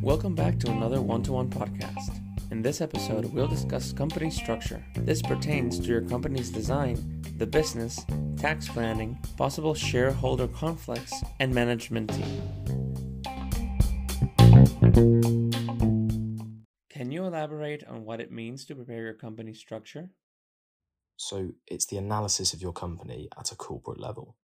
Welcome back to another one to one podcast. In this episode, we'll discuss company structure. This pertains to your company's design, the business, tax planning, possible shareholder conflicts, and management team. Can you elaborate on what it means to prepare your company structure? So, it's the analysis of your company at a corporate level.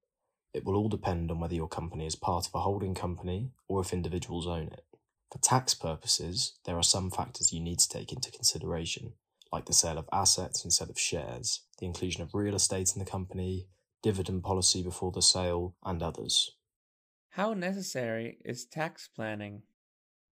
It will all depend on whether your company is part of a holding company or if individuals own it. For tax purposes, there are some factors you need to take into consideration, like the sale of assets instead of shares, the inclusion of real estate in the company, dividend policy before the sale, and others. How necessary is tax planning?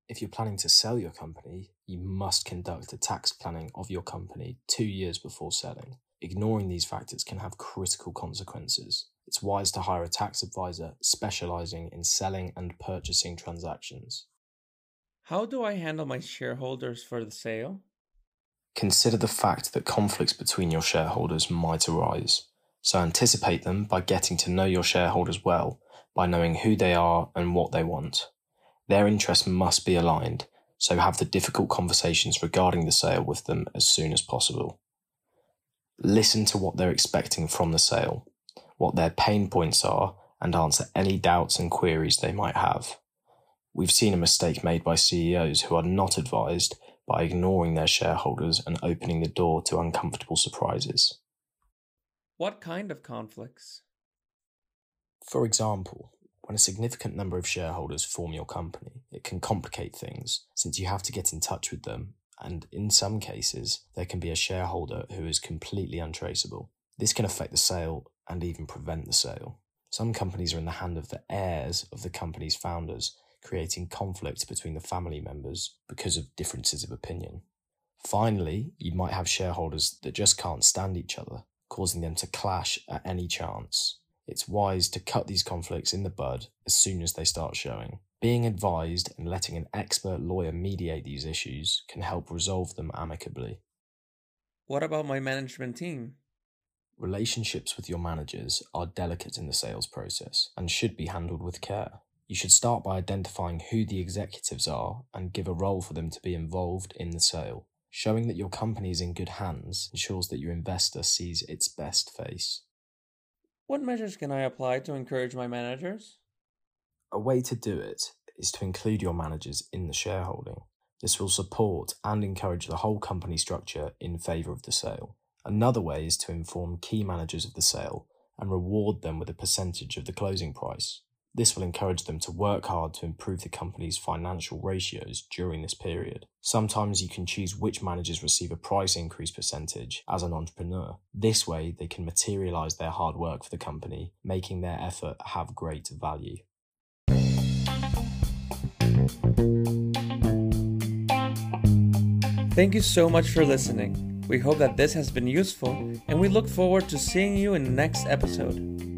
If you're planning to sell your company, you must conduct a tax planning of your company two years before selling. Ignoring these factors can have critical consequences. It's wise to hire a tax advisor specializing in selling and purchasing transactions. How do I handle my shareholders for the sale? Consider the fact that conflicts between your shareholders might arise. So anticipate them by getting to know your shareholders well, by knowing who they are and what they want. Their interests must be aligned, so have the difficult conversations regarding the sale with them as soon as possible. Listen to what they're expecting from the sale, what their pain points are, and answer any doubts and queries they might have. We've seen a mistake made by CEOs who are not advised by ignoring their shareholders and opening the door to uncomfortable surprises. What kind of conflicts? For example, when a significant number of shareholders form your company, it can complicate things since you have to get in touch with them, and in some cases, there can be a shareholder who is completely untraceable. This can affect the sale and even prevent the sale. Some companies are in the hand of the heirs of the company's founders, creating conflict between the family members because of differences of opinion. Finally, you might have shareholders that just can't stand each other, causing them to clash at any chance. It's wise to cut these conflicts in the bud as soon as they start showing. Being advised and letting an expert lawyer mediate these issues can help resolve them amicably. What about my management team? Relationships with your managers are delicate in the sales process and should be handled with care. You should start by identifying who the executives are and give a role for them to be involved in the sale. Showing that your company is in good hands ensures that your investor sees its best face. What measures can I apply to encourage my managers? A way to do it is to include your managers in the shareholding. This will support and encourage the whole company structure in favour of the sale. Another way is to inform key managers of the sale and reward them with a percentage of the closing price. This will encourage them to work hard to improve the company's financial ratios during this period. Sometimes you can choose which managers receive a price increase percentage as an entrepreneur. This way, they can materialize their hard work for the company, making their effort have great value. Thank you so much for listening. We hope that this has been useful, and we look forward to seeing you in the next episode.